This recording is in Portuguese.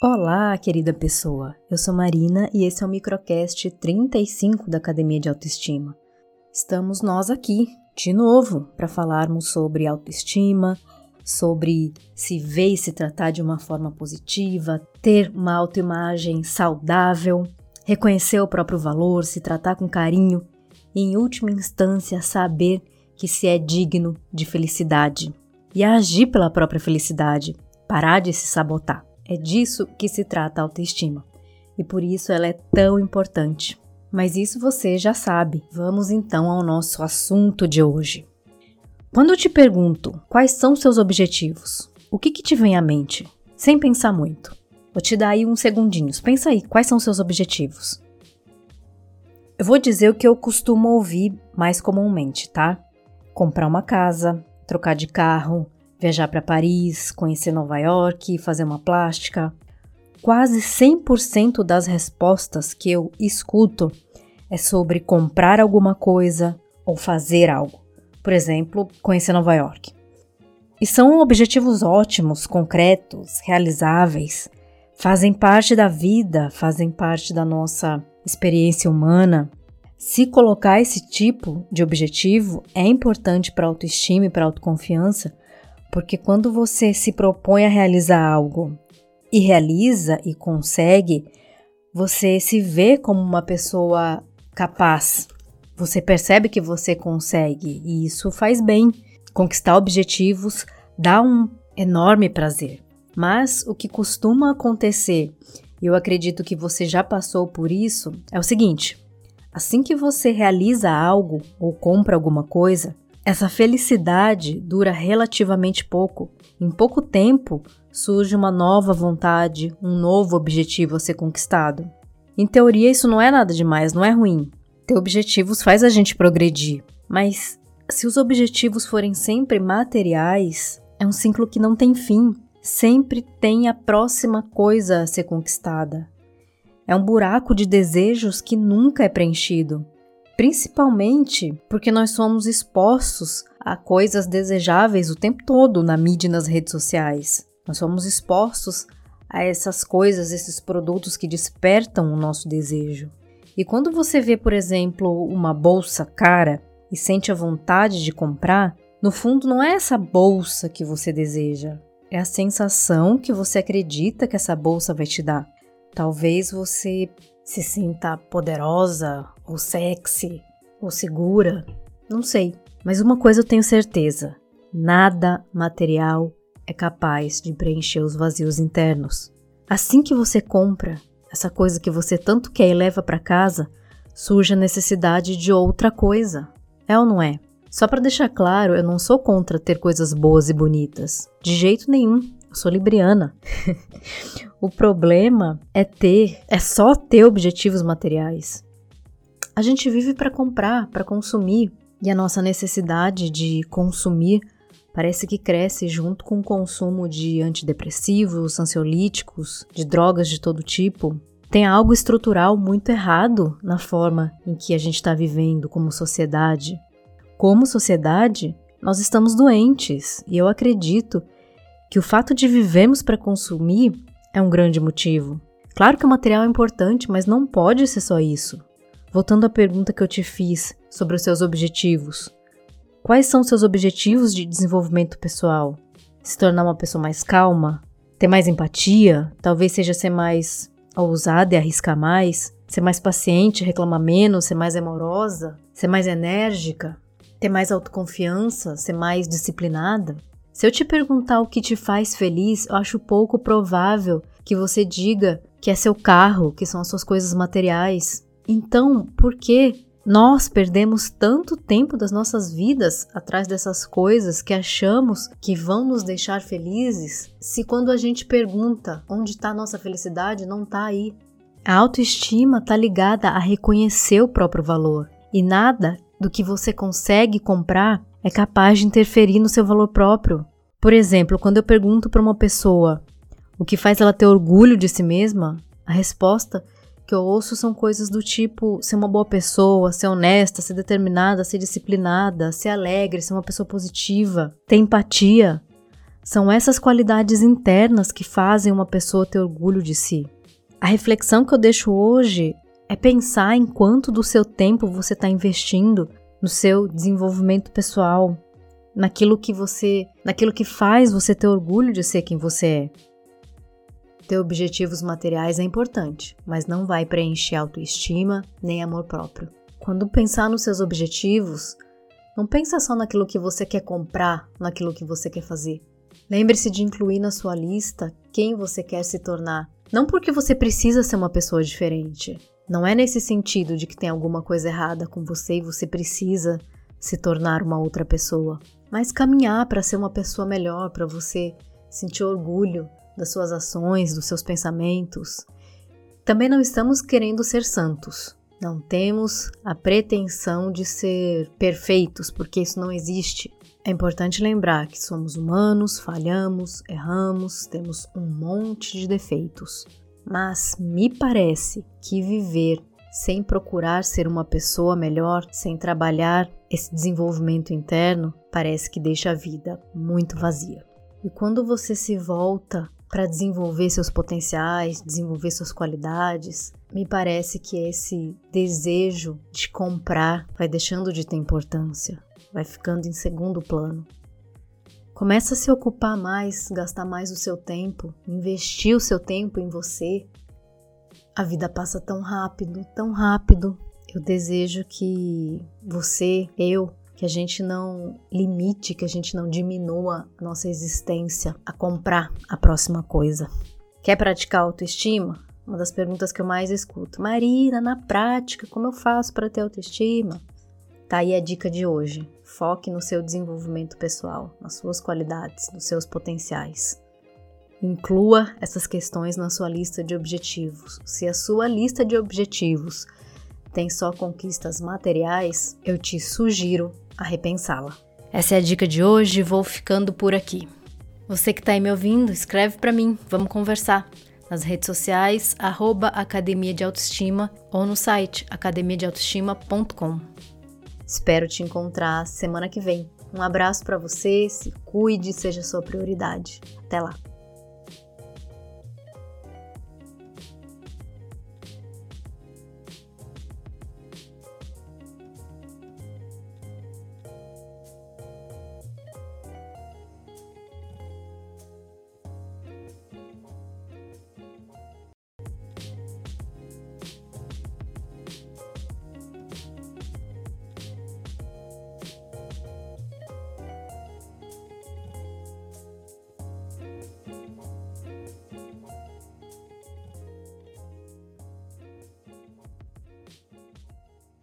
Olá, querida pessoa. Eu sou Marina e esse é o microcast 35 da Academia de Autoestima. Estamos nós aqui de novo para falarmos sobre autoestima, sobre se ver e se tratar de uma forma positiva, ter uma autoimagem saudável, reconhecer o próprio valor, se tratar com carinho e, em última instância, saber que se é digno de felicidade e agir pela própria felicidade, parar de se sabotar. É disso que se trata a autoestima e por isso ela é tão importante. Mas isso você já sabe. Vamos então ao nosso assunto de hoje. Quando eu te pergunto quais são seus objetivos, o que, que te vem à mente? Sem pensar muito. Vou te dar aí uns segundinhos. Pensa aí, quais são seus objetivos? Eu vou dizer o que eu costumo ouvir mais comumente, tá? Comprar uma casa, trocar de carro, viajar para Paris, conhecer Nova York, fazer uma plástica. Quase 100% das respostas que eu escuto é sobre comprar alguma coisa ou fazer algo. Por exemplo, conhecer Nova York. E são objetivos ótimos, concretos, realizáveis, fazem parte da vida, fazem parte da nossa experiência humana. Se colocar esse tipo de objetivo é importante para a autoestima e para a autoconfiança, porque quando você se propõe a realizar algo e realiza e consegue, você se vê como uma pessoa capaz. Você percebe que você consegue e isso faz bem. Conquistar objetivos dá um enorme prazer. Mas o que costuma acontecer, e eu acredito que você já passou por isso, é o seguinte: assim que você realiza algo ou compra alguma coisa, essa felicidade dura relativamente pouco. Em pouco tempo surge uma nova vontade, um novo objetivo a ser conquistado. Em teoria, isso não é nada demais, não é ruim. Ter objetivos faz a gente progredir, mas se os objetivos forem sempre materiais, é um ciclo que não tem fim. Sempre tem a próxima coisa a ser conquistada. É um buraco de desejos que nunca é preenchido principalmente porque nós somos expostos a coisas desejáveis o tempo todo na mídia e nas redes sociais. Nós somos expostos a essas coisas, esses produtos que despertam o nosso desejo. E quando você vê, por exemplo, uma bolsa cara e sente a vontade de comprar, no fundo não é essa bolsa que você deseja, é a sensação que você acredita que essa bolsa vai te dar. Talvez você se sinta poderosa ou sexy, ou segura, não sei. Mas uma coisa eu tenho certeza: nada material é capaz de preencher os vazios internos. Assim que você compra essa coisa que você tanto quer e leva para casa, surge a necessidade de outra coisa. É ou não é? Só para deixar claro, eu não sou contra ter coisas boas e bonitas. De jeito nenhum. Eu sou libriana. o problema é ter, é só ter objetivos materiais. A gente vive para comprar, para consumir, e a nossa necessidade de consumir parece que cresce junto com o consumo de antidepressivos, ansiolíticos, de drogas de todo tipo. Tem algo estrutural muito errado na forma em que a gente está vivendo como sociedade. Como sociedade, nós estamos doentes e eu acredito que o fato de vivermos para consumir é um grande motivo. Claro que o material é importante, mas não pode ser só isso. Voltando à pergunta que eu te fiz sobre os seus objetivos. Quais são seus objetivos de desenvolvimento pessoal? Se tornar uma pessoa mais calma? Ter mais empatia? Talvez seja ser mais ousada e arriscar mais? Ser mais paciente, reclamar menos, ser mais amorosa? Ser mais enérgica? Ter mais autoconfiança? Ser mais disciplinada? Se eu te perguntar o que te faz feliz, eu acho pouco provável que você diga que é seu carro, que são as suas coisas materiais. Então, por que nós perdemos tanto tempo das nossas vidas atrás dessas coisas que achamos que vão nos deixar felizes, se quando a gente pergunta onde está a nossa felicidade, não está aí? A autoestima está ligada a reconhecer o próprio valor e nada do que você consegue comprar é capaz de interferir no seu valor próprio. Por exemplo, quando eu pergunto para uma pessoa o que faz ela ter orgulho de si mesma, a resposta que eu ouço são coisas do tipo ser uma boa pessoa, ser honesta, ser determinada, ser disciplinada, ser alegre, ser uma pessoa positiva, ter empatia. São essas qualidades internas que fazem uma pessoa ter orgulho de si. A reflexão que eu deixo hoje é pensar em quanto do seu tempo você está investindo no seu desenvolvimento pessoal, naquilo que você, naquilo que faz você ter orgulho de ser quem você é. Ter objetivos materiais é importante, mas não vai preencher autoestima nem amor próprio. Quando pensar nos seus objetivos, não pensa só naquilo que você quer comprar, naquilo que você quer fazer. Lembre-se de incluir na sua lista quem você quer se tornar. Não porque você precisa ser uma pessoa diferente. Não é nesse sentido de que tem alguma coisa errada com você e você precisa se tornar uma outra pessoa, mas caminhar para ser uma pessoa melhor, para você sentir orgulho das suas ações, dos seus pensamentos. Também não estamos querendo ser santos. Não temos a pretensão de ser perfeitos, porque isso não existe. É importante lembrar que somos humanos, falhamos, erramos, temos um monte de defeitos. Mas me parece que viver sem procurar ser uma pessoa melhor, sem trabalhar esse desenvolvimento interno, parece que deixa a vida muito vazia. E quando você se volta para desenvolver seus potenciais, desenvolver suas qualidades, me parece que esse desejo de comprar vai deixando de ter importância vai ficando em segundo plano. Começa a se ocupar mais, gastar mais o seu tempo, investir o seu tempo em você. A vida passa tão rápido, tão rápido. Eu desejo que você, eu, que a gente não limite, que a gente não diminua a nossa existência a comprar a próxima coisa. Quer praticar autoestima? Uma das perguntas que eu mais escuto. Marina, na prática, como eu faço para ter autoestima? Tá aí a dica de hoje. Foque no seu desenvolvimento pessoal, nas suas qualidades, nos seus potenciais. Inclua essas questões na sua lista de objetivos. Se a sua lista de objetivos tem só conquistas materiais, eu te sugiro a repensá-la. Essa é a dica de hoje, vou ficando por aqui. Você que está aí me ouvindo, escreve para mim, vamos conversar. Nas redes sociais, arroba Academia de Autoestima ou no site academiadeautoestima.com. Espero te encontrar semana que vem. Um abraço para você, se cuide, seja sua prioridade. Até lá!